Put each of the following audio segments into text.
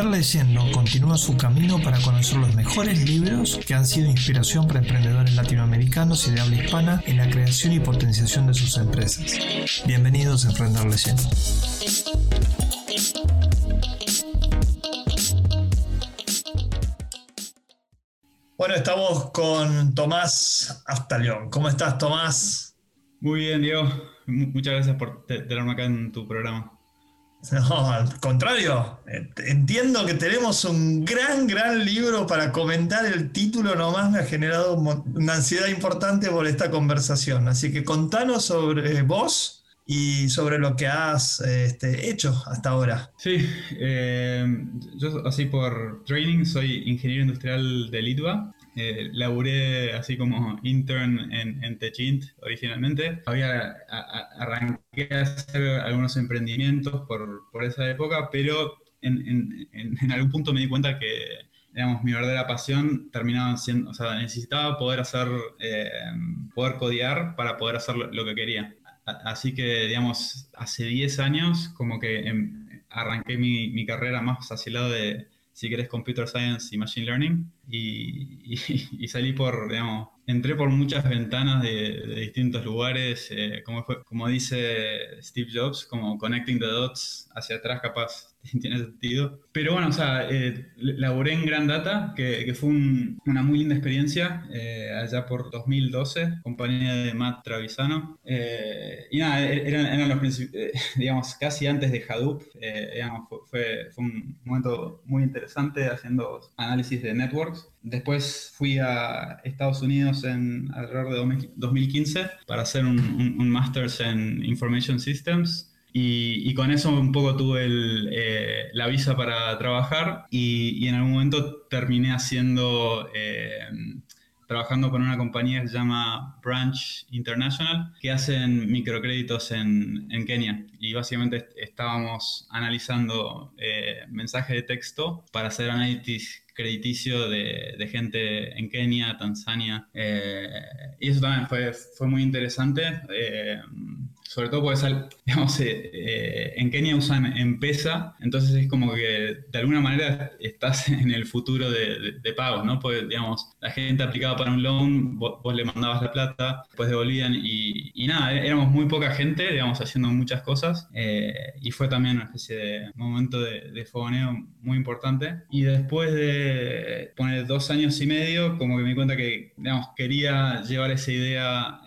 Emprender Leyendo continúa su camino para conocer los mejores libros que han sido inspiración para emprendedores latinoamericanos y de habla hispana en la creación y potenciación de sus empresas. Bienvenidos a Emprender Leyendo. Bueno, estamos con Tomás Astalión. ¿Cómo estás, Tomás? Muy bien, Diego. Muchas gracias por tenerme acá en tu programa. No, al contrario, entiendo que tenemos un gran, gran libro para comentar. El título nomás me ha generado una ansiedad importante por esta conversación. Así que contanos sobre vos y sobre lo que has este, hecho hasta ahora. Sí, eh, yo así por training soy ingeniero industrial de Litva eh, laburé así como intern en, en Techint originalmente. Había arranqué a hacer algunos emprendimientos por, por esa época, pero en, en, en, algún punto me di cuenta que digamos, mi verdadera pasión terminaba siendo, o sea, necesitaba poder hacer, eh, poder codear para poder hacer lo, que quería. Así que, digamos, hace 10 años como que em, arranqué mi, mi carrera más hacia el lado de, si querés, Computer Science y Machine Learning. Y, y, salí por, digamos, entré por muchas ventanas de, distintos lugares, eh, como, fue, como dice Steve Jobs, como connecting the dots hacia atrás, capaz tiene sentido. Pero bueno, o sea, eh, laboré en Gran Data, que, que fue una muy linda experiencia, eh, allá por 2012, compañía de Matt Travisano. Eh, y nada, e-, eran, eran los digamos, casi antes de Hadoop, digamos, fue, fue, un momento muy interesante haciendo análisis de networks. Después fui a Estados Unidos en alrededor de 2015 para hacer un, un, un Masters en Information Systems. Y, con eso un poco tuve eh, la visa para trabajar y, en algún momento terminé haciendo, eh, trabajando con una compañía que se llama Branch International, que hacen microcréditos en, en Kenia. Y básicamente estábamos analizando eh, mensajes de texto para hacer análisis crediticio de, de, gente en Kenia, Tanzania. y eso también fue, fue muy interesante sobre todo porque digamos, eh, eh, en Kenia usan M-Pesa, entonces es como que de alguna manera estás en el futuro de, pagos, ¿no? Porque, digamos, la gente aplicaba para un loan, vos, le mandabas la plata, después devolvían y, y, nada, éramos muy poca gente, digamos, haciendo muchas cosas eh, y fue también una especie de momento de, de fogoneo muy importante. Y después de poner dos años y medio, como que me di cuenta que, digamos, quería llevar esa idea a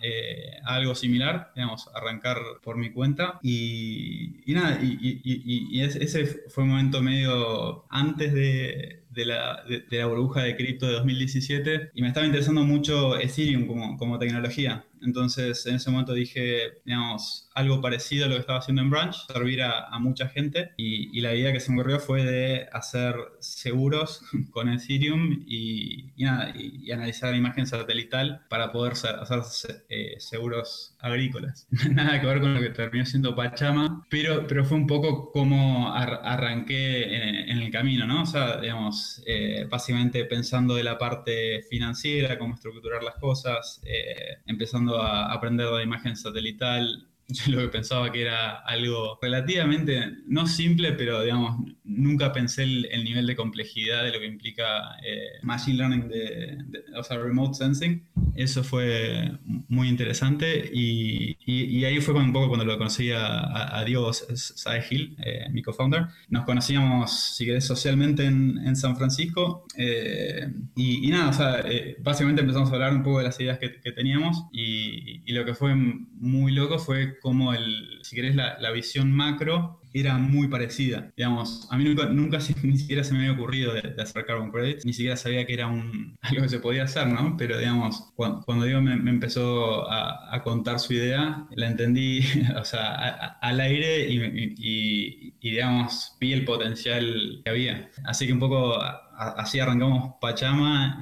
algo similar, digamos, arrancar por mi cuenta. Y, nada, y, ese fue un momento medio antes de, de la, de, la burbuja de cripto de 2017 y me estaba interesando mucho Ethereum como, como tecnología. Entonces en ese momento dije, digamos, algo parecido a lo que estaba haciendo en Branch, servir a, mucha gente y, la idea que se me ocurrió fue de hacer seguros con Ethereum y, nada, y, analizar la imagen satelital para poder hacer eh, seguros agrícolas. nada que ver con lo que terminó siendo Pachama, pero, pero fue un poco como arranqué en, en el camino, ¿no? O sea, digamos, eh, básicamente pensando de la parte financiera, cómo estructurar las cosas, eh, empezando a aprender de la imagen satelital, yo lo que pensaba que era algo relativamente, no simple, pero digamos, nunca pensé el, nivel de complejidad de lo que implica eh, Machine Learning, de, o sea, Remote Sensing. Eso fue muy interesante y, y, ahí fue un poco cuando lo conocí a, a Diego Saegil, eh, mi co-founder. Nos conocíamos, si querés, socialmente en, en San Francisco eh, y, nada, o sea, básicamente empezamos a hablar un poco de las ideas que, que teníamos y, y lo que fue muy loco fue como el, si querés, la, la visión macro era muy parecida. Digamos, a mí nunca, nunca ni siquiera se me había ocurrido de, hacer carbon credits, ni siquiera sabía que era un, algo que se podía hacer, ¿no? Pero digamos, cuando, cuando Diego me, empezó a, a, contar su idea, la entendí, o sea, al aire y, y, y, digamos, vi el potencial que había. Así que un poco así arrancamos Pachama.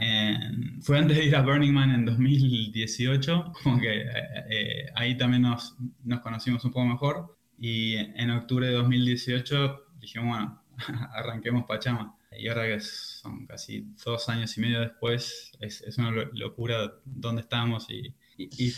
fue antes de ir a Burning Man en 2018, como que eh, eh, ahí también nos, nos conocimos un poco mejor. Y en octubre de 2018 dijimos, bueno, arranquemos Pachama. Y ahora que son casi dos años y medio después, es, es una locura dónde estamos y, y, y,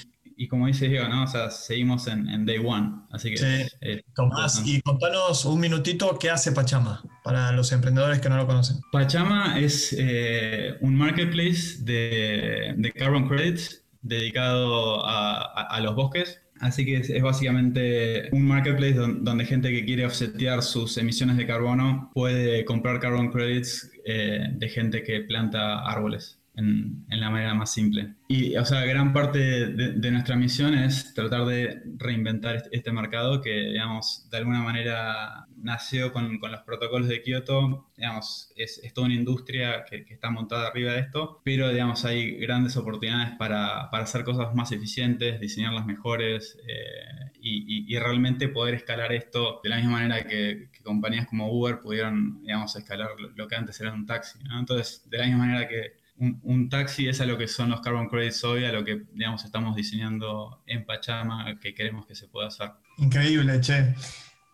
como dice Diego, ¿no? O sea, seguimos en, en Day One. Así que... Tomás, y contanos un minutito qué hace Pachama. para los emprendedores que no lo conocen. Pachama es eh, un marketplace de, carbon credits dedicado a, los bosques. Así que es, básicamente un marketplace donde, gente que quiere offsetear sus emisiones de carbono puede comprar carbon credits eh, de gente que planta árboles en, la manera más simple. Y, o sea, gran parte de, nuestra misión es tratar de reinventar este, este, mercado que, digamos, de alguna manera nació con, con los protocolos de Kioto, digamos, es, es toda una industria que, está montada arriba de esto, pero, digamos, hay grandes oportunidades para, para hacer cosas más eficientes, diseñarlas mejores eh, y, y, realmente poder escalar esto de la misma manera que, compañías como Uber pudieron, digamos, escalar lo, que antes era un taxi, Entonces, de la misma manera que un, taxi es a lo que son los carbon credits hoy, a lo que digamos estamos diseñando en Pachama, que queremos que se pueda hacer. Increíble, che.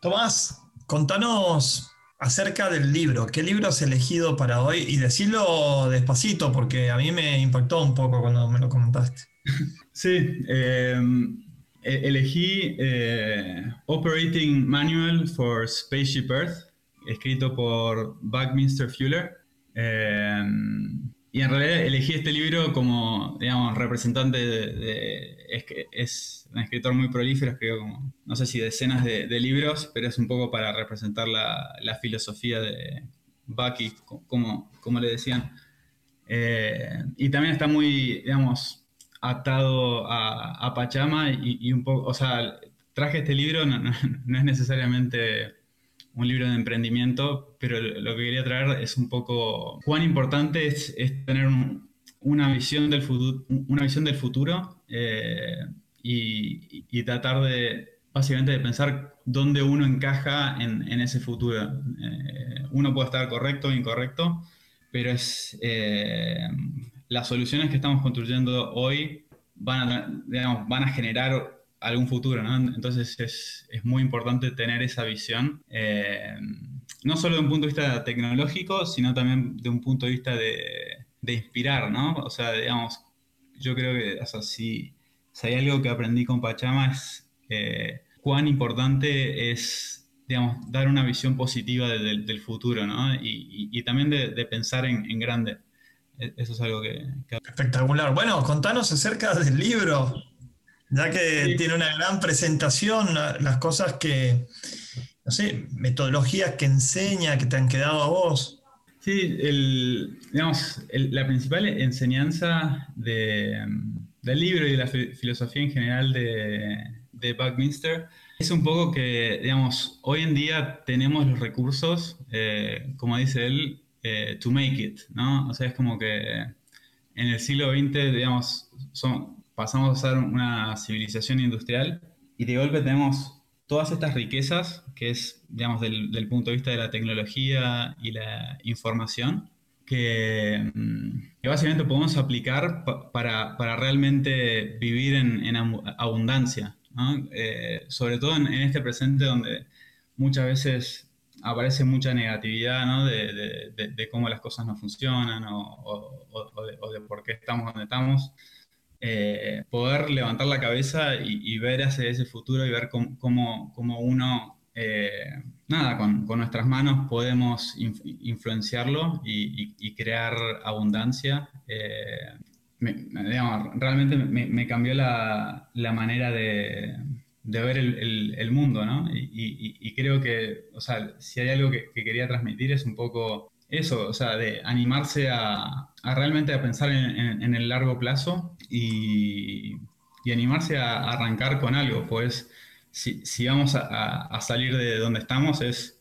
Tomás, contanos acerca del libro. ¿Qué libro has elegido para hoy? Y decirlo despacito, porque a mí me impactó un poco cuando me lo comentaste. Sí, em, e-, elegí eh, Operating Manual for Spaceship Earth, escrito por Buckminster Fuller. Em, y en realidad elegí este libro como, digamos, representante de... es, es un escritor muy prolífero, escribió como, no sé si decenas de, libros, pero es un poco para representar la, filosofía de Bucky, como, como le decían. Eh, y también está muy, digamos, atado a, Pachama y, un poco, o sea, traje este libro, no es necesariamente un libro de emprendimiento, pero lo que quería traer es un poco cuán importante es, tener una, visión del futuro, una visión del futuro y, tratar de, básicamente, de pensar dónde uno encaja en, ese futuro. Eh, uno puede estar correcto o incorrecto, pero es eh, las soluciones que estamos construyendo hoy van a, van a generar algún futuro, ¿no? Entonces es, es muy importante tener esa visión, eh, no solo de un punto de vista tecnológico, sino también de un punto de vista de, de inspirar, ¿no? O sea, digamos, yo creo que, o si, hay algo que aprendí con Pachama es eh, cuán importante es, digamos, dar una visión positiva del futuro, ¿no? Y, también de, pensar en, grande. E, eso es algo que... Espectacular. Bueno, contanos acerca del libro. Ya que tiene una gran presentación, las cosas que, no sé, metodologías que enseña, que te han quedado a vos. Sí, digamos, la principal enseñanza del libro y de la filosofía en general de, de Buckminster es un poco que, digamos, hoy en día tenemos los recursos, eh, como dice él, eh, to make it, ¿no? O sea, es como que en el siglo XX, digamos, son, pasamos a ser una civilización industrial y de golpe tenemos todas estas riquezas, que es, digamos, del, punto de vista de la tecnología y la información, que, mm, básicamente podemos aplicar para, para, realmente vivir en, abundancia, eh, sobre todo en, este presente donde muchas veces aparece mucha negatividad ¿no? de, de, cómo las cosas no funcionan o, o, de, o, de, por qué estamos donde estamos. Eh, poder levantar la cabeza y, ver hacia ese futuro y ver cómo, uno, eh, nada, con, nuestras manos podemos influenciarlo y, crear abundancia. Eh, realmente me, cambió la, manera de, ver el, mundo, ¿no? Y, creo que, o sea, si hay algo que quería transmitir es un poco eso, o sea, de animarse a, realmente a pensar en, el largo plazo y, animarse a, arrancar con algo, pues si, vamos a, salir de donde estamos es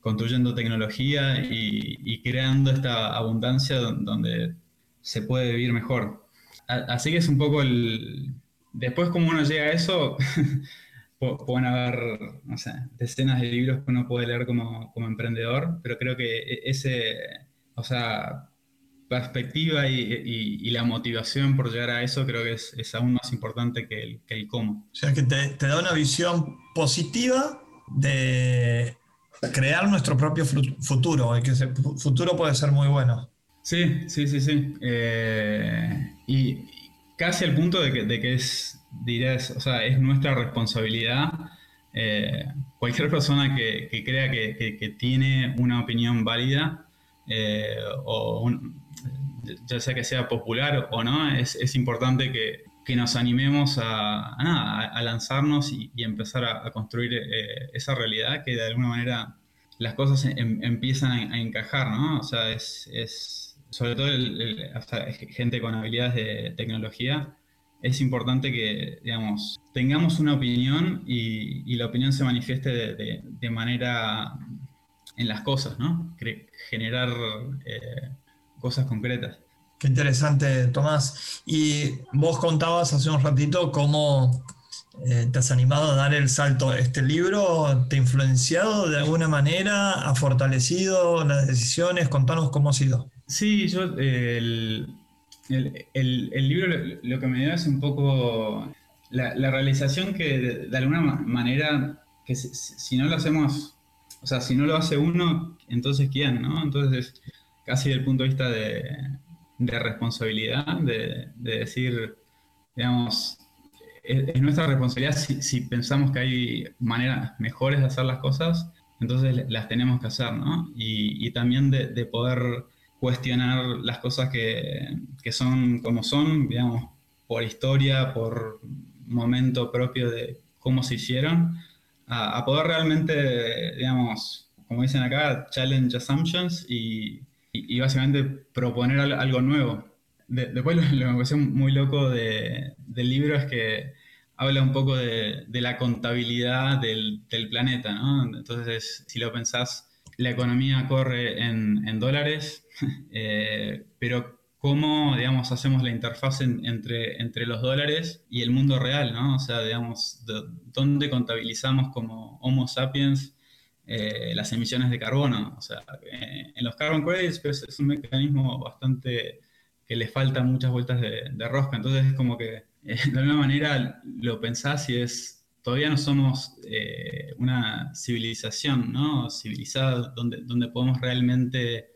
construyendo tecnología y, creando esta abundancia donde se puede vivir mejor. Así que es un poco el... Después como uno llega a eso, pueden haber, no sé, decenas de libros que uno puede leer como, emprendedor, pero creo que e, ese, o sea, perspectiva y, la motivación por llegar a eso creo que es, aún más importante que el, que cómo. O sea, que te, da una visión positiva de crear nuestro propio futuro, y que ese futuro puede ser muy bueno. Sí, sí, sí, sí. Eh, y casi al punto de que, de que es dirías, o sea, es nuestra responsabilidad eh, cualquier persona que, crea que, tiene una opinión válida, eh, o ya sea que sea popular o no, es, importante que, nos animemos a, lanzarnos y, empezar a, construir eh, esa realidad que de alguna manera las cosas em, empiezan a, encajar, ¿no? O sea, es, sobre todo gente con habilidades de tecnología, es importante que, digamos, tengamos una opinión y, la opinión se manifieste de, manera en las cosas, ¿no? generar eh, cosas concretas. Qué interesante, Tomás. Y vos contabas hace un ratito cómo eh, te has animado a dar el salto. ¿Este libro te ha influenciado de alguna manera? ¿Ha fortalecido las decisiones? Contanos cómo ha sido. Sí, yo el, el, libro lo, que me dio es un poco la, realización que de, alguna manera, que si, no lo hacemos, o sea, si no lo hace uno, entonces quién, ¿no? Entonces, casi desde el punto de vista de, responsabilidad, de, decir, digamos, es, nuestra responsabilidad si, pensamos que hay maneras mejores de hacer las cosas, entonces las tenemos que hacer, ¿no? Y, también de poder cuestionar las cosas que, son como son, digamos, por historia, por momento propio de cómo se hicieron, a, poder realmente, digamos, como dicen acá, challenge assumptions y, básicamente proponer algo nuevo. después lo, que me pareció muy loco del libro es que habla un poco de, la contabilidad del, del, planeta, ¿no? Entonces, si lo pensás, la economía corre en, dólares, eh, pero cómo, digamos, hacemos la interfaz entre, entre los dólares y el mundo real, ¿no? O sea, digamos, dónde contabilizamos como Homo sapiens eh, las emisiones de carbono. O sea, eh, en los carbon credits pues, es un mecanismo bastante que le falta muchas vueltas de, de rosca. Entonces es como que de alguna manera lo pensás y es todavía no somos eh, una civilización, ¿no? Civilizada, donde, donde podemos realmente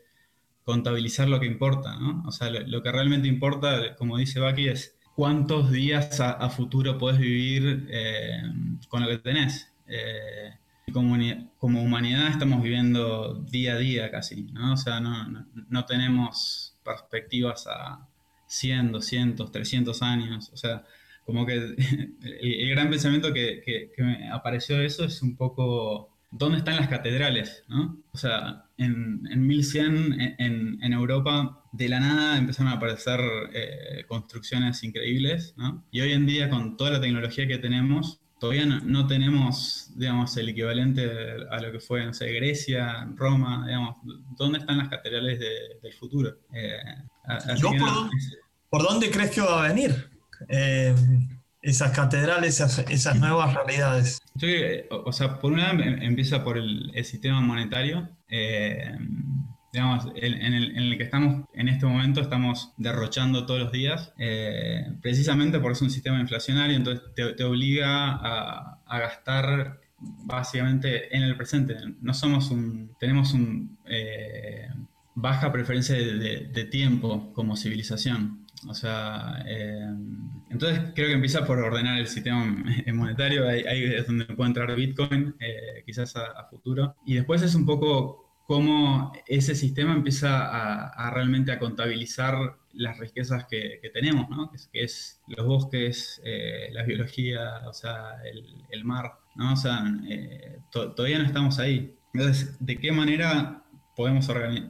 contabilizar lo que importa, ¿no? O sea, lo, que realmente importa, como dice Baki, es cuántos días a, futuro puedes vivir eh, con lo que tenés. Eh, como, como, humanidad estamos viviendo día a día casi, ¿no? O sea, no, no tenemos perspectivas a 100, 200, 300 años, o sea, como que el, gran pensamiento que, que, me apareció de eso es un poco, ¿dónde están las catedrales? ¿no? O sea, en, en 1100 en, en, Europa de la nada empezaron a aparecer eh, construcciones increíbles, ¿no? Y hoy en día con toda la tecnología que tenemos, todavía no, tenemos, digamos, el equivalente a lo que fue, no sé, Grecia, Roma, digamos, ¿dónde están las catedrales del futuro? Eh, por, dónde crees que va a venir? Eh, esas catedrales, esas, nuevas realidades? Yo o sea, por una em, empieza por el, sistema monetario. Eh, digamos, en, el, que estamos en este momento estamos derrochando todos los días, eh, precisamente porque es un sistema inflacionario, entonces te, obliga a, gastar básicamente en el presente. No somos tenemos un baja preferencia de, tiempo como civilización. O sea, eh, entonces creo que empieza por ordenar el sistema monetario, ahí, es donde puede entrar Bitcoin, eh, quizás a, futuro. Y después es un poco cómo ese sistema empieza a, realmente a contabilizar las riquezas que, tenemos, ¿no? que, es, los bosques, eh, la biología, o sea, el, mar, ¿no? O sea, todavía no estamos ahí. Entonces, ¿de qué manera podemos organizar?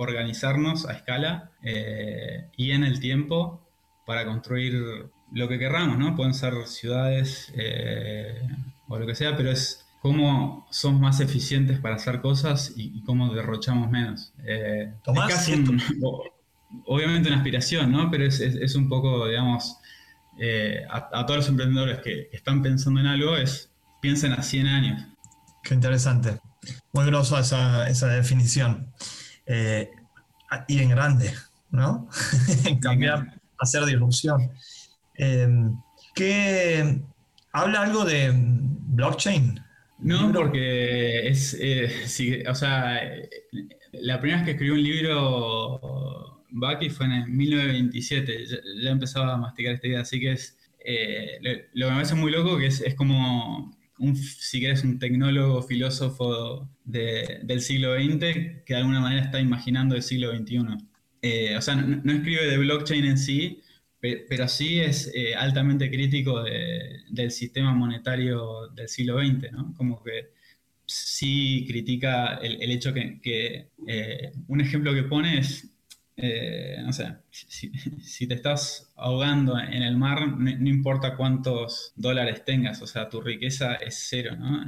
Organizarnos a escala eh, y en el tiempo para construir lo que querramos, ¿no? Pueden ser ciudades eh, o lo que sea, pero es cómo somos más eficientes para hacer cosas y, cómo derrochamos menos. Eh, casi obviamente una aspiración, ¿no? Pero es, un poco, digamos, a, todos los emprendedores que, están pensando en algo, es piensen a 100 años. Qué interesante. Muy grosa esa, esa definición. Eh, y en grande, ¿no? Cambiar, hacer disrupción. Em, ¿qué, ¿Habla algo de blockchain? No, porque es, eh, o sea, la primera vez que escribí un libro, Bucky, fue en 1927, ya, empezaba a masticar esta idea, así que es, eh, lo, que me parece muy loco que es, es como un, si querés, un tecnólogo, filósofo del siglo XX que de alguna manera está imaginando el siglo XXI. Eh, o sea, no, escribe de blockchain en sí, pero sí es eh, altamente crítico del sistema monetario del siglo XX, ¿no? Como que sí critica el, hecho que, eh, un ejemplo que pone es, no sé, si, te estás ahogando en el mar, no, importa cuántos dólares tengas, o sea, tu riqueza es cero, ¿no?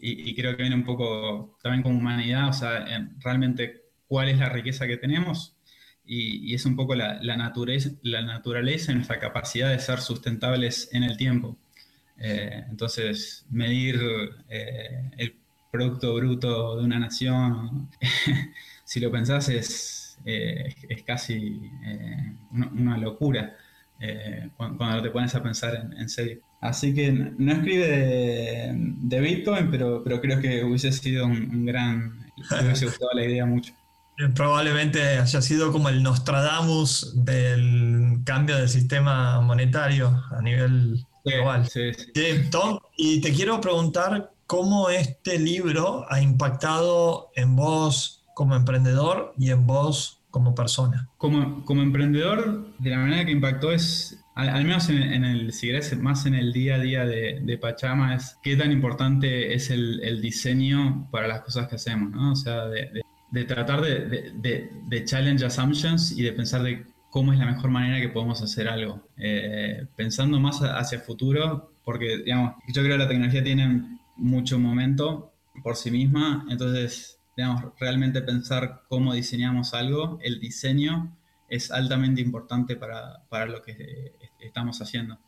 Y, creo que viene un poco también como humanidad, o sea, realmente cuál es la riqueza que tenemos y, es un poco la, naturaleza, la naturaleza y nuestra capacidad de ser sustentables en el tiempo. Eh, entonces, medir eh, el Producto Bruto de una nación, si lo pensás, es, eh, es casi una, locura cuando, te pones a pensar en, serio. Así que no escribe de, Bitcoin, pero, pero creo que hubiese sido un, un gran... Me hubiese gustado la idea mucho. Eh, probablemente haya sido como el Nostradamus del cambio del sistema monetario a nivel global. Sí, Tom, y te quiero preguntar cómo este libro ha impactado en vos como emprendedor y en vos como persona. Como, como emprendedor, de la manera que impactó es, al, menos en, el, si querés, más en el día a día de, de Pachama, es qué tan importante es el, diseño para las cosas que hacemos, ¿no? O sea, de de tratar de, challenge assumptions y de pensar de cómo es la mejor manera que podemos hacer algo. Eh, pensando más hacia el futuro, porque digamos, yo creo que la tecnología tiene mucho momento por sí misma, entonces, digamos, realmente pensar cómo diseñamos algo, el diseño es altamente importante para, para lo que estamos haciendo.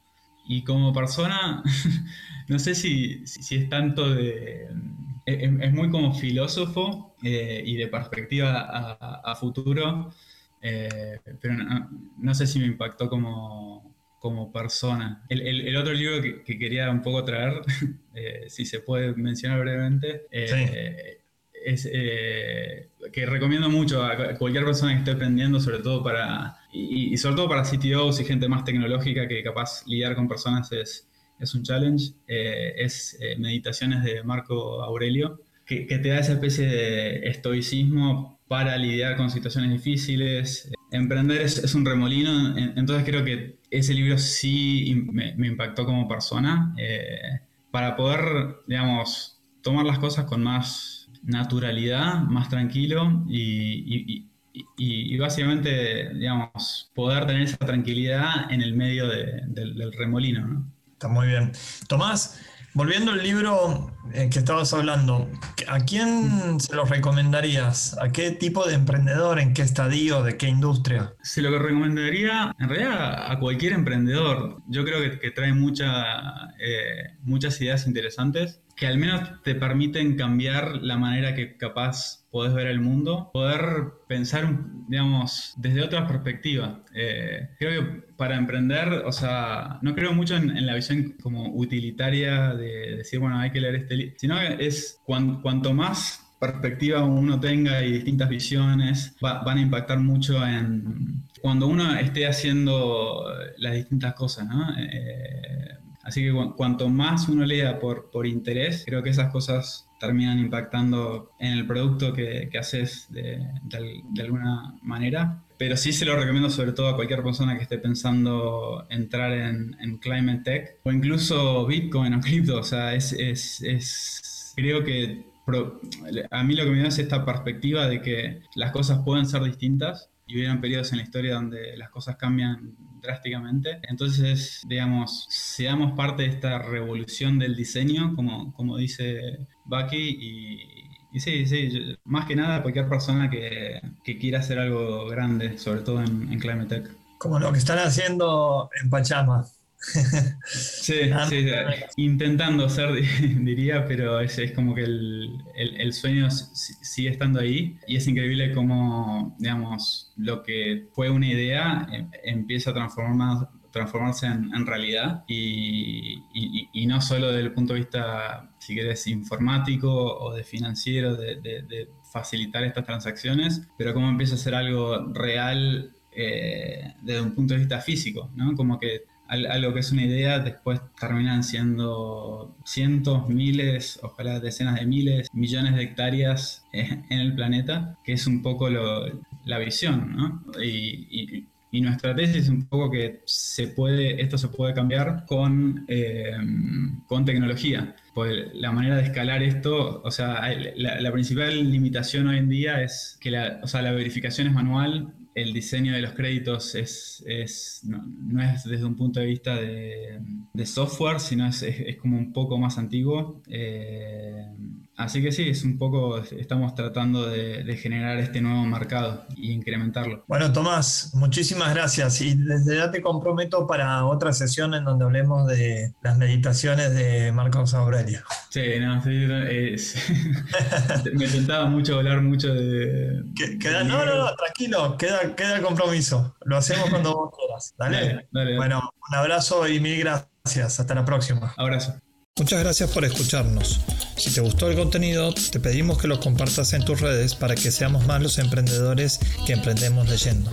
Y como persona, no sé si, si es tanto de es, muy como filósofo eh, y de perspectiva a, futuro, eh, pero no, sé si me impactó como, como persona. El, otro libro que, quería un poco traer, eh, si se puede mencionar brevemente, es que recomiendo mucho a cualquier persona que esté aprendiendo, sobre todo para, y, sobre todo para CTOs y gente más tecnológica que capaz lidiar con personas es es un challenge, eh, es eh, Meditaciones de Marco Aurelio, que, te da esa especie de estoicismo para lidiar con situaciones difíciles. Emprender es, un remolino, entonces creo que ese libro sí me, impactó como persona, eh, para poder, digamos, tomar las cosas con más naturalidad, más tranquilo y, básicamente, digamos, poder tener esa tranquilidad en el medio del, del remolino, ¿no? Está muy bien. Tomás, volviendo al libro eh, que estabas hablando, ¿a quién se lo recomendarías? ¿A qué tipo de emprendedor? ¿En qué estadio? ¿De qué industria? Se lo recomendaría en realidad a cualquier emprendedor. Yo creo que, trae mucha, eh, muchas ideas interesantes que al menos te permiten cambiar la manera que capaz podés ver el mundo, poder pensar, digamos, desde otra perspectiva. Eh, creo que para emprender, o sea, no creo mucho en, la visión como utilitaria de decir, bueno, hay que leer este libro, sino que es cuanto más perspectiva uno tenga y distintas visiones van a impactar mucho en cuando uno esté haciendo las distintas cosas, ¿no? Eh, Así que cuanto más uno lea por, por interés, creo que esas cosas terminan impactando en el producto que, que haces de, de, alguna manera. Pero sí se lo recomiendo sobre todo a cualquier persona que esté pensando entrar en, en Climate Tech o incluso Bitcoin o cripto. O sea, es, es, es creo que a mí lo que me da es esta perspectiva de que las cosas pueden ser distintas y hubieran periodos en la historia donde las cosas cambian drásticamente. Entonces, digamos, seamos parte de esta revolución del diseño, como, como dice Bucky, y, sí, sí, más que nada cualquier persona que, quiera hacer algo grande, sobre todo en, en Climate Tech. Como lo que están haciendo en Pachama. Sí, sí, intentando ser, diría, pero es, es como que el, sueño sigue estando ahí. Y es increíble cómo, digamos, lo que fue una idea em, empieza a transformar, transformarse en, realidad. Y, no solo desde el punto de vista, si querés, informático o de financiero, de, facilitar estas transacciones, pero cómo empieza a ser algo real eh, desde un punto de vista físico, ¿no? Como que algo que es una idea, después terminan siendo cientos, miles, ojalá decenas de miles, millones de hectáreas en el planeta, que es un poco la visión, ¿no? Y, nuestra tesis es un poco que se puede, esto se puede cambiar con, eh, con tecnología. Pues la manera de escalar esto, o sea, la, principal limitación hoy en día es que la, o sea, la verificación es manual, el diseño de los créditos es, no, es desde un punto de vista de, software, sino es, es, como un poco más antiguo. Eh, Así que sí, es un poco, estamos tratando de, generar este nuevo mercado y incrementarlo. Bueno, Tomás, muchísimas gracias. Y desde ya te comprometo para otra sesión en donde hablemos de las meditaciones de Marcos Aurelio. Sí, no, sí, me tentaba mucho hablar mucho de... no, no, no, tranquilo, queda, queda el compromiso. Lo hacemos cuando vos quieras. Dale. Bueno, un abrazo y mil gracias. Hasta la próxima. Abrazo. Muchas gracias por escucharnos. Si te gustó el contenido, te pedimos que lo compartas en tus redes para que seamos más los emprendedores que emprendemos leyendo.